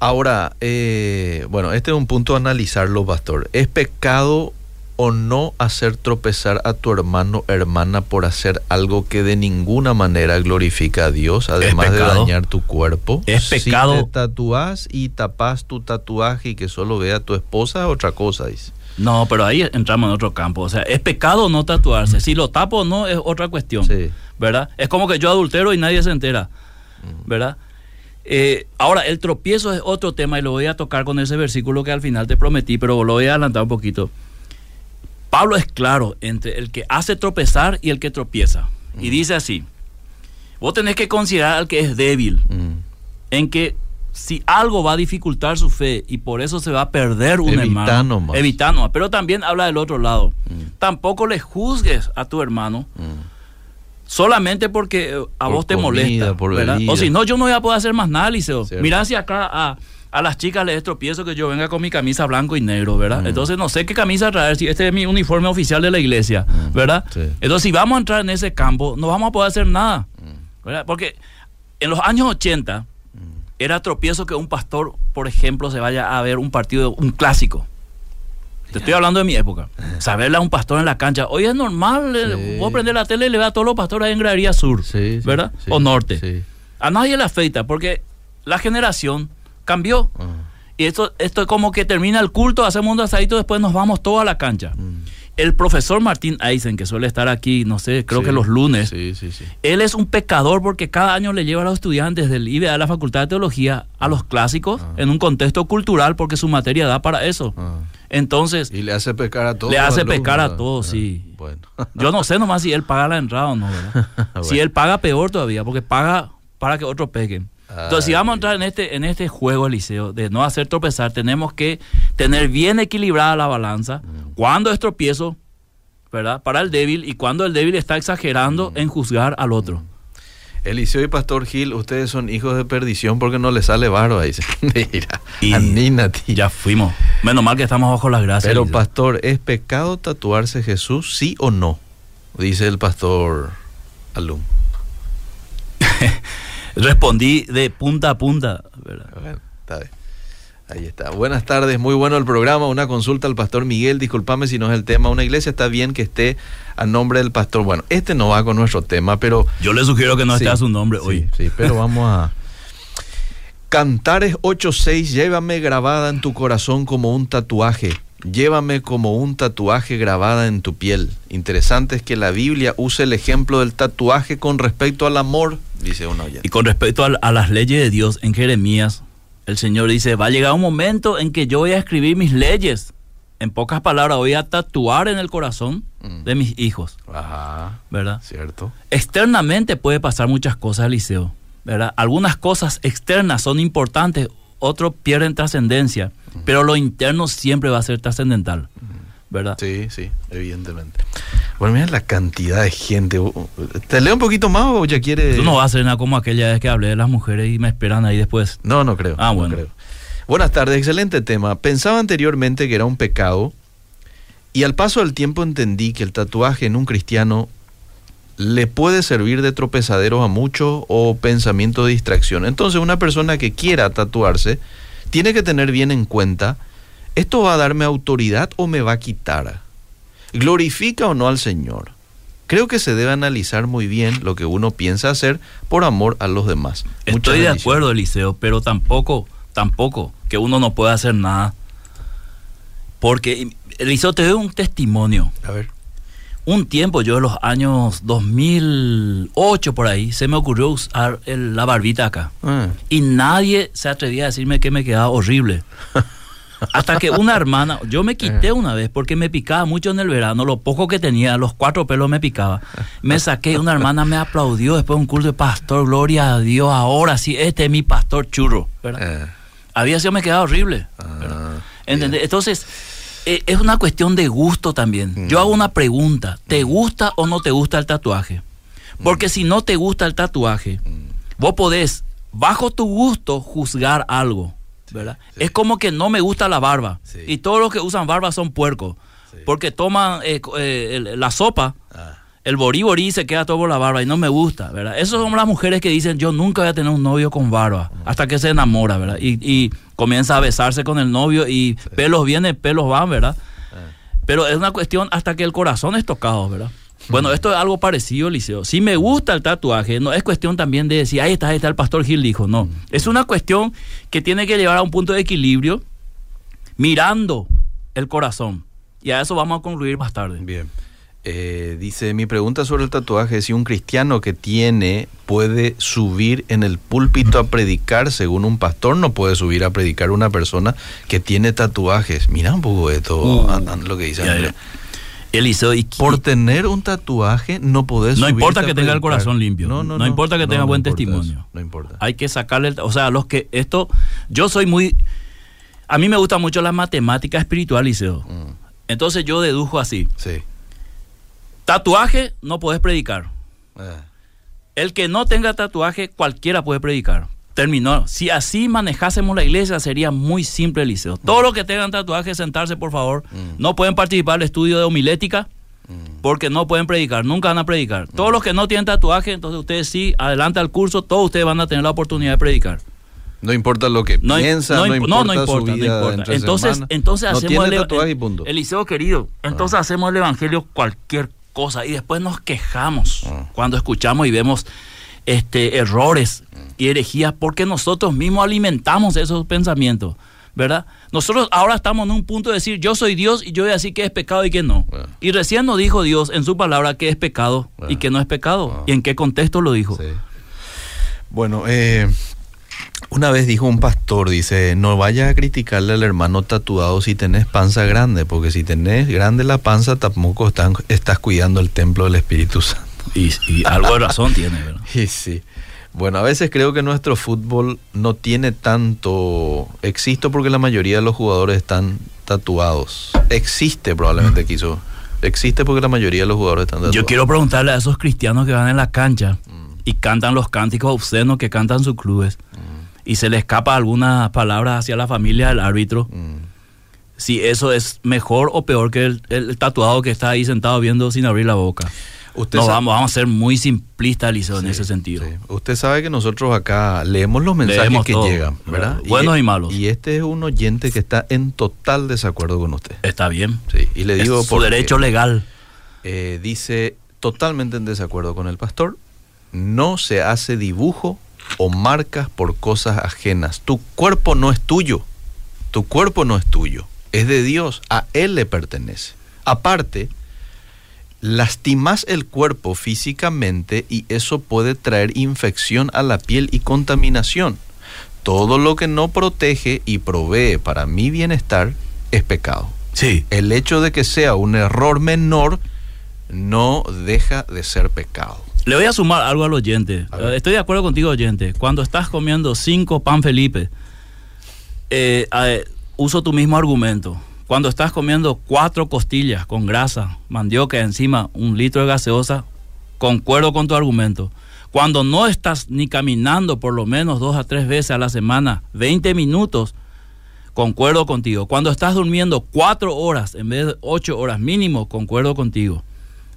Ahora, eh, bueno, este es un punto a analizarlo, pastor. ¿Es pecado o no hacer tropezar a tu hermano o hermana por hacer algo que de ninguna manera glorifica a Dios, además de dañar tu cuerpo? Es pecado. Si te tatúas y tapas tu tatuaje y que solo vea a tu esposa, otra cosa, dice. No, pero ahí entramos en otro campo. O sea, ¿es pecado no tatuarse? Si lo tapo o no es otra cuestión. Sí. ¿Verdad? Es como que yo adultero y nadie se entera. ¿Verdad? Eh, ahora, el tropiezo es otro tema y lo voy a tocar con ese versículo que al final te prometí, pero lo voy a adelantar un poquito. Pablo es claro entre el que hace tropezar y el que tropieza. Y dice así, vos tenés que considerar al que es débil, en que si algo va a dificultar su fe y por eso se va a perder un hermano, evitando. Pero también habla del otro lado. Tampoco le juzgues a tu hermano solamente porque eh, a vos te molesta. o si no, yo no voy a poder hacer más nada, Liceo. Mirá si acá a, las chicas les tropiezo que yo venga con mi camisa blanco y negro, ¿verdad? Mm. Entonces no sé qué camisa traer, si este es mi uniforme oficial de la iglesia, mm. ¿verdad? Entonces si vamos a entrar en ese campo, no vamos a poder hacer nada, mm. ¿verdad? Porque en los años 80 era tropiezo que un pastor, por ejemplo, se vaya a ver un partido, un clásico. Te estoy hablando de mi época. Saberle a un pastor en la cancha. Hoy es normal, eh, vos prender la tele y le ve a todos los pastores ahí en Gradería Sur, ¿verdad? o Norte. A nadie le afecta porque la generación cambió. Ah. Y esto, esto es como que termina el culto, hacemos un asadito, después nos vamos todos a la cancha. Mm. El profesor Martín Eisen, que suele estar aquí, no sé, creo que los lunes, él es un pecador porque cada año le lleva a los estudiantes del IBA de la Facultad de Teología a los clásicos ah. en un contexto cultural porque su materia da para eso. Ah. Entonces. Y le hace pecar a todos. Le hace pecar a todos, sí. Bueno. Yo no sé nomás si él paga la entrada o no, ¿verdad? Si él paga peor todavía, porque paga para que otros peguen. Entonces, si vamos a entrar en este, en este juego, Eliseo, de no hacer tropezar, tenemos que tener bien equilibrada la balanza. Mm. Cuando es tropiezo, ¿verdad? Para el débil y cuando el débil está exagerando mm. en juzgar al otro. Mm. Eliseo y Pastor Gil, ustedes son hijos de perdición porque no les sale barba, dice. Mira, y Ya fuimos. Menos mal que estamos bajo las gracias. Pero, Pastor, ¿es pecado tatuarse Jesús, sí o no? Dice el Pastor Alum. Respondí de punta a punta. Bueno, está bien. Ahí está. Buenas tardes, muy bueno el programa. Una consulta al pastor Miguel, discúlpame si no es el tema. Una iglesia está bien que esté a nombre del pastor. Bueno, este no va con nuestro tema, pero... Yo le sugiero que no esté a su nombre hoy. Sí, pero vamos a... Cantares 8.6, llévame grabada en tu corazón como un tatuaje. Llévame como un tatuaje grabada en tu piel. Interesante es que la Biblia use el ejemplo del tatuaje con respecto al amor, dice uno. Y con respecto a, a las leyes de Dios en Jeremías el Señor dice, va a llegar un momento en que yo voy a escribir mis leyes. En pocas palabras, voy a tatuar en el corazón mm. de mis hijos. Ajá. ¿Verdad? Cierto. Externamente puede pasar muchas cosas, Eliseo. ¿Verdad? Algunas cosas externas son importantes, otros pierden trascendencia, mm. pero lo interno siempre va a ser trascendental. Mm. ¿Verdad? Sí, sí, evidentemente. Bueno, mira la cantidad de gente. ¿Te leo un poquito más o ya quieres...? Tú no vas a hacer nada como aquella vez que hablé de las mujeres y me esperan ahí después. No, no creo. Ah, bueno. Buenas tardes, excelente tema. Pensaba anteriormente que era un pecado y al paso del tiempo entendí que el tatuaje en un cristiano le puede servir de tropezadero a muchos o pensamiento de distracción. Entonces una persona que quiera tatuarse tiene que tener bien en cuenta, ¿esto va a darme autoridad o me va a quitar? ¿Glorifica o no al Señor? Creo que se debe analizar muy bien lo que uno piensa hacer por amor a los demás. Estoy de acuerdo, Eliseo, pero tampoco, tampoco que uno no pueda hacer nada. Porque Eliseo, te doy un testimonio. A ver. Un tiempo, yo en los años 2008 por ahí, se me ocurrió usar el- la barbita acá. Ah, Y nadie se atrevía a decirme que me quedaba horrible. Hasta que una hermana, yo me quité una vez porque me picaba mucho en el verano, lo poco que tenía, los cuatro pelos me picaba. Me saqué una hermana me aplaudió después de un curso de pastor, gloria a Dios, ahora sí, este es mi pastor churro. ¿verdad? eh, Había sido me quedaba horrible. ah, ¿Entendés? Entonces, eh, es una cuestión de gusto también. Mm. Yo hago una pregunta, ¿te gusta o no te gusta el tatuaje? Porque si no te gusta el tatuaje, Mm. vos podés, bajo tu gusto, juzgar algo. ¿Verdad? sí. Es como que no me gusta la barba. Sí. Y todos los que usan barba son puercos. Sí. Porque toman eh, eh, la sopa, ah, el borí borí se queda todo por la barba y no me gusta, ¿verdad? Esas son las mujeres que dicen, yo nunca voy a tener un novio con barba, hasta que se enamora, ¿verdad? Y, y comienza a besarse con el novio y pelos vienen, pelos van, ¿verdad? ah. Pero es una cuestión hasta que el corazón es tocado, ¿verdad? Bueno, esto es algo parecido, Liceo. Si me gusta el tatuaje, no es cuestión también de decir, ahí está, ahí está, el pastor Gil dijo, no. Es una cuestión que tiene que llevar a un punto de equilibrio mirando el corazón. Y a eso vamos a concluir más tarde. Bien. Eh, dice, mi pregunta sobre el tatuaje es si un cristiano que tiene puede subir en el púlpito a predicar, según un pastor no puede subir a predicar una persona que tiene tatuajes. Mira un poco esto, Uh, an- an- lo que dice Ya. Ya. Eliseo, y Por tener un tatuaje no podés No importa que tenga el corazón limpio. No importa que tenga buen testimonio. eso, no importa. hay que sacarle, el- o sea, los que esto, yo soy muy, a mí me gusta mucho la matemática espiritual, Liceo. Mm, Entonces yo dedujo así, sí. tatuaje no puedes predicar. Ah, El que no tenga tatuaje, cualquiera puede predicar. Terminó. Si así manejásemos la iglesia, sería muy simple, Liceo. Todos los que tengan tatuaje, sentarse, por favor. Mm. No pueden participar del estudio de homilética mm, porque no pueden predicar, nunca van a predicar. Todos los que no tienen tatuaje, entonces ustedes sí, adelante al curso, todos ustedes van a tener la oportunidad de predicar. No importa lo que No, piensa, no no, imp- importa, no, no importa, su no vida importa. entre Entonces, semana. entonces no hacemos el, y punto. Eliseo querido, entonces hacemos el evangelio cualquier cosa y después nos quejamos Ah. cuando escuchamos y vemos este errores y herejías porque nosotros mismos alimentamos esos pensamientos, ¿verdad? Nosotros ahora estamos en un punto de decir, yo soy Dios y yo voy a decir que es pecado y que no. Y recién nos dijo Dios en su palabra que es pecado y que no es pecado. ¿Y en qué contexto lo dijo? Sí. Bueno, eh, una vez dijo un pastor, dice, no vayas a criticarle al hermano tatuado si tenés panza grande, porque si tenés grande la panza tampoco están- estás cuidando el templo del Espíritu Santo. Y, y algo de razón tiene, ¿verdad? Y sí. Bueno, a veces creo que nuestro fútbol no tiene tanto éxito porque la mayoría de los jugadores están tatuados. Existe probablemente quiso. Existe porque la mayoría de los jugadores están tatuados. Yo quiero preguntarle a esos cristianos que van en la cancha y cantan los cánticos obscenos que cantan sus clubes y se les escapa algunas palabras hacia la familia del árbitro, Mm. si eso es mejor o peor que el, el tatuado que está ahí sentado viendo sin abrir la boca. Usted No, vamos, vamos a ser muy simplistas, en ese sentido. sí. Usted sabe que nosotros acá leemos los mensajes Leemos que todo, llegan, ¿verdad? Buenos y malos. Y este es un oyente que está en total desacuerdo con usted. Está bien. Sí, y le digo es su porque, derecho legal. eh, dice totalmente en desacuerdo con el pastor. No se hace dibujo o marcas por cosas ajenas. Tu cuerpo no es tuyo. Tu cuerpo no es tuyo. Es de Dios. A Él le pertenece. Aparte, lastimas el cuerpo físicamente y eso puede traer infección a la piel y contaminación. Todo lo que no protege y provee para mi bienestar es pecado. Sí. El hecho de que sea un error menor no deja de ser pecado. Le voy a sumar algo al oyente. Estoy de acuerdo contigo, oyente. Cuando estás comiendo cinco pan Felipe, eh, eh, uso tu mismo argumento. Cuando estás comiendo cuatro costillas con grasa, mandioca encima, un litro de gaseosa, concuerdo con tu argumento. Cuando no estás ni caminando por lo menos dos a tres veces a la semana, 20 minutos, concuerdo contigo. Cuando estás durmiendo cuatro horas en vez de ocho horas mínimo, concuerdo contigo.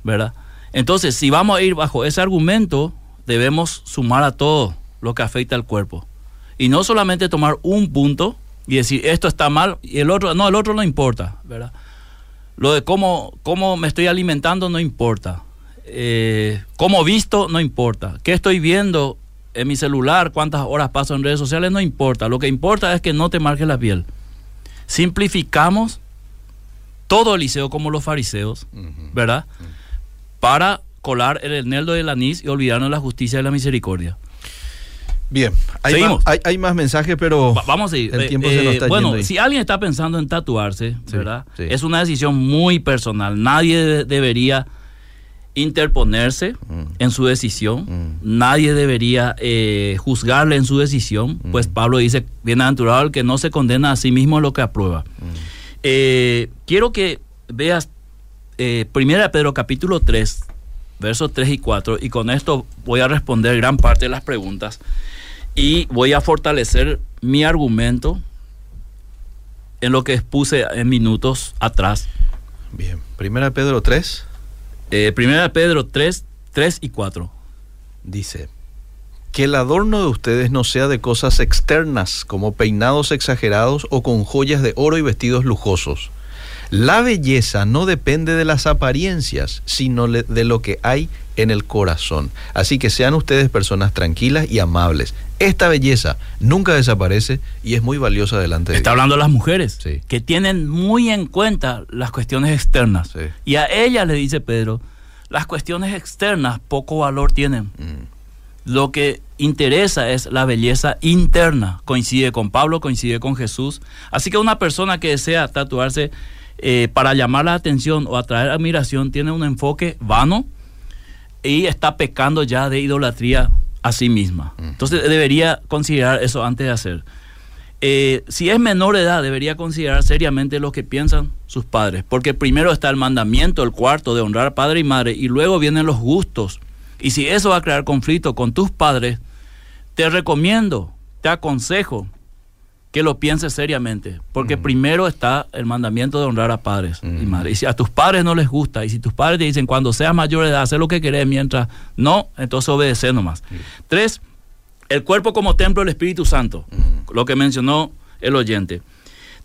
¿Verdad? Entonces, si vamos a ir bajo ese argumento, debemos sumar a todo lo que afecta al cuerpo. Y no solamente tomar un punto y decir esto está mal y el otro, no, el otro no importa, ¿verdad? Lo de cómo, cómo me estoy alimentando no importa. Eh, cómo visto no importa. ¿Qué estoy viendo en mi celular? ¿Cuántas horas paso en redes sociales? No importa. Lo que importa es que no te marque la piel. Simplificamos todo el liceo como los fariseos, ¿verdad? Para colar el eneldo del anís y olvidarnos de la justicia y la misericordia. Bien, hay, más, hay, más, mensajes, pero vamos a ir. El tiempo se nos está bueno, si alguien está pensando en tatuarse, ¿verdad? Es una decisión muy personal. Nadie debería interponerse mm. en su decisión. Mm. Nadie debería eh, juzgarle en su decisión, mm. pues Pablo dice, bienaventurado el que no se condena a sí mismo lo que aprueba. Eh, quiero que veas eh, Primera Pedro capítulo 3, versos 3 y 4, y con esto voy a responder gran parte de las preguntas y voy a fortalecer mi argumento en lo que expuse en minutos atrás. Bien, Primera Pedro 3. Eh, primera Pedro 3, 3 y 4. Dice, que el adorno de ustedes no sea de cosas externas, como peinados exagerados o con joyas de oro y vestidos lujosos. La belleza no depende de las apariencias, sino de lo que hay en el corazón. Así que sean ustedes personas tranquilas y amables. Esta belleza nunca desaparece y es muy valiosa delante de Está hablando de las mujeres, que tienen muy en cuenta las cuestiones externas. Y a ella le dice Pedro, las cuestiones externas poco valor tienen. Mm. Lo que interesa es la belleza interna. Coincide con Pablo, coincide con Jesús. Así que una persona que desea tatuarse eh, para llamar la atención o atraer admiración tiene un enfoque vano y está pecando ya de idolatría a sí misma. Entonces debería considerar eso antes de hacer. Eh, si es menor de edad, debería considerar seriamente lo que piensan sus padres, porque primero está el mandamiento, el cuarto, de honrar padre y madre, y luego vienen los gustos. Y si eso va a crear conflicto con tus padres, te recomiendo, te aconsejo que lo pienses seriamente, porque primero está el mandamiento de honrar a padres y madres. Y si a tus padres no les gusta, y si tus padres te dicen cuando seas mayor de edad, haz lo que querés, mientras no, entonces obedece nomás. Tres, el cuerpo como templo del Espíritu Santo, lo que mencionó el oyente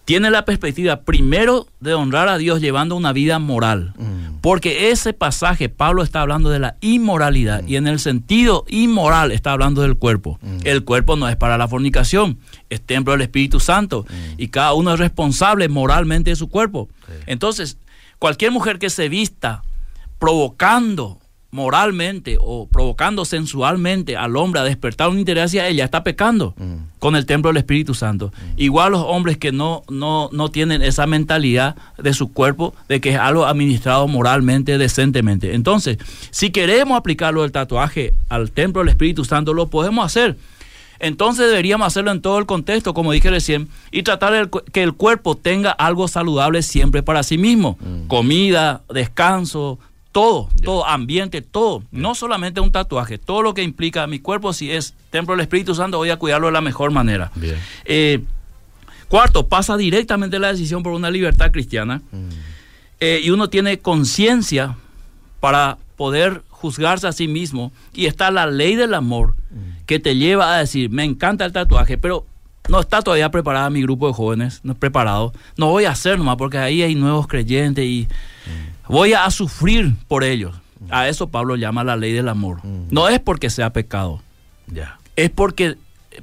tiene la perspectiva primero de honrar a Dios llevando una vida moral. Mm. Porque ese pasaje, Pablo está hablando de la inmoralidad mm. y en el sentido inmoral está hablando del cuerpo. Mm. El cuerpo no es para la fornicación, es templo del Espíritu Santo y cada uno es responsable moralmente de su cuerpo. Entonces, cualquier mujer que se vista provocando moralmente o provocando sensualmente al hombre a despertar un interés hacia ella, está pecando mm. con el templo del Espíritu Santo. Mm. Igual los hombres que no, no, no tienen esa mentalidad de su cuerpo de que es algo administrado moralmente, decentemente. Entonces, si queremos aplicarlo del tatuaje al templo del Espíritu Santo, lo podemos hacer. Entonces deberíamos hacerlo en todo el contexto, como dije recién, y tratar que el cuerpo tenga algo saludable siempre para sí mismo. Mm. Comida, descanso, todo, todo, ambiente, todo. No solamente un tatuaje, todo lo que implica mi cuerpo, si es templo del Espíritu Santo, voy a cuidarlo de la mejor manera. Eh, cuarto, pasa directamente la decisión por una libertad cristiana mm. eh, y uno tiene conciencia para poder juzgarse a sí mismo y está la ley del amor mm. que te lleva a decir, me encanta el tatuaje, pero no está todavía preparada mi grupo de jóvenes, no es preparado, no voy a hacer nomás porque ahí hay nuevos creyentes y... Mm voy a sufrir por ellos. A eso Pablo llama la ley del amor. Mm. No es porque sea pecado. Es porque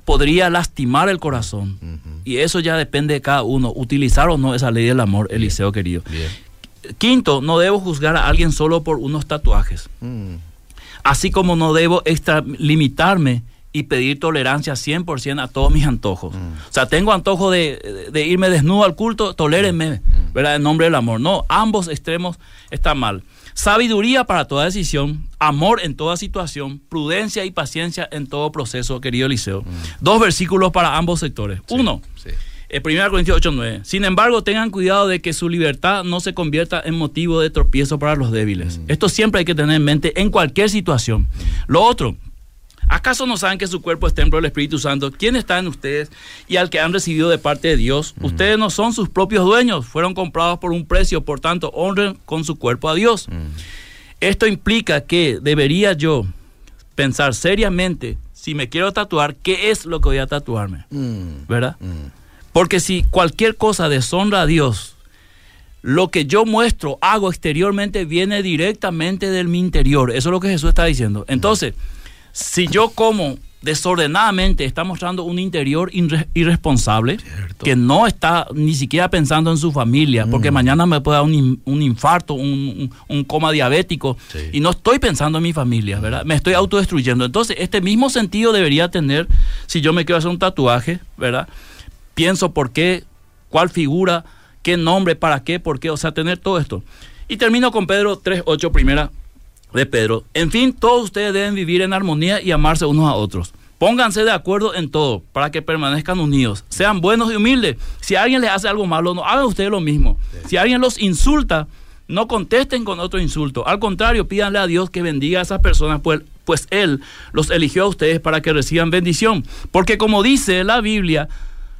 podría lastimar el corazón. Y eso ya depende de cada uno, utilizar o no esa ley del amor, Eliseo querido. Quinto, no debo juzgar a alguien solo por unos tatuajes. Mm. Así como no debo limitarme y pedir tolerancia 100% a todos mis antojos. Mm. O sea, tengo antojo de, irme desnudo al culto, tolérenme, mm. ¿verdad? En nombre del amor. No, ambos extremos están mal. Sabiduría para toda decisión, amor en toda situación, prudencia y paciencia en todo proceso, querido Eliseo. Mm. Dos versículos para ambos sectores. Uno, sí. 1 eh, Corintios 8, 9. Sin embargo, tengan cuidado de que su libertad no se convierta en motivo de tropiezo para los débiles. Esto siempre hay que tener en mente en cualquier situación. Lo otro, ¿Acaso no saben que su cuerpo es templo del Espíritu Santo? ¿Quién está en ustedes y al que han recibido de parte de Dios? Ustedes no son sus propios dueños, fueron comprados por un precio, por tanto, honren con su cuerpo a Dios. Esto implica que debería yo pensar seriamente, si me quiero tatuar, ¿qué es lo que voy a tatuarme? ¿Verdad? Porque si cualquier cosa deshonra a Dios, lo que yo muestro, hago exteriormente, viene directamente de mi interior. Eso es lo que Jesús está diciendo. Entonces, si yo como desordenadamente está mostrando un interior irre- irresponsable Cierto. que no está ni siquiera pensando en su familia, porque Mm. mañana me puede dar un, un infarto, un, un- un coma diabético, Sí. y no estoy pensando en mi familia, ¿verdad? Me estoy autodestruyendo. Entonces, este mismo sentido debería tener si yo me quiero hacer un tatuaje, ¿verdad? Pienso por qué, cuál figura, qué nombre, para qué, por qué, o sea, tener todo esto. Y termino con Pedro 3.8, primera de Pedro. En fin, todos ustedes deben vivir en armonía y amarse unos a otros. Pónganse de acuerdo en todo para que permanezcan unidos. Sean buenos y humildes. Si alguien les hace algo malo, no hagan ustedes lo mismo. Si alguien los insulta, no contesten con otro insulto. Al contrario, pídanle a Dios que bendiga a esas personas, pues, pues Él los eligió a ustedes para que reciban bendición. Porque como dice la Biblia,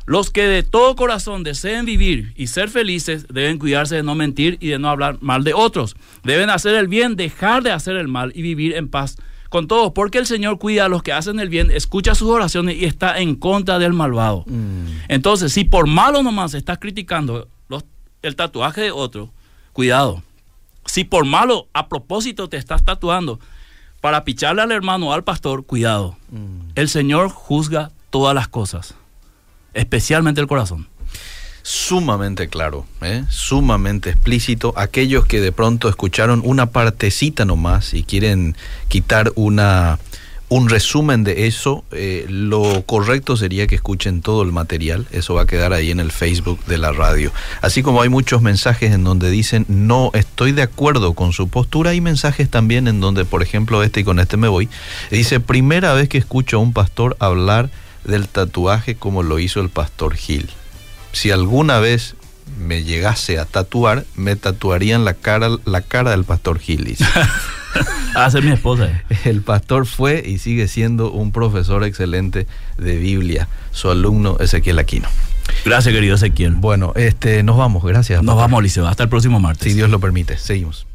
los que de todo corazón deseen vivir y ser felices deben cuidarse de no mentir y de no hablar mal de otros. Deben hacer el bien, dejar de hacer el mal y vivir en paz con todos, porque el Señor cuida a los que hacen el bien, escucha sus oraciones y está en contra del malvado. Entonces, si por malo nomás estás criticando los- el tatuaje de otro, cuidado. Si por malo a propósito te estás tatuando para picharle al hermano o al pastor, cuidado. El Señor juzga todas las cosas, especialmente el corazón. Sumamente claro, ¿eh? sumamente explícito. Aquellos que de pronto escucharon una partecita nomás y quieren quitar una un resumen de eso, eh, lo correcto sería que escuchen todo el material. Eso va a quedar ahí en el Facebook de la radio. Así como hay muchos mensajes en donde dicen no estoy de acuerdo con su postura, hay mensajes también en donde, por ejemplo, este y con este me voy, dice primera vez que escucho a un pastor hablar del tatuaje como lo hizo el pastor Gil si alguna vez me llegase a tatuar, me tatuarían la cara, la cara del pastor Gilis. Ah, esa es mi esposa. eh. El pastor fue y sigue siendo un profesor excelente de Biblia, su alumno Ezequiel Aquino. Gracias, querido Ezequiel. Bueno, este, nos vamos, gracias. Nos vamos, Liceo. Hasta el próximo martes. Si Dios lo permite, seguimos.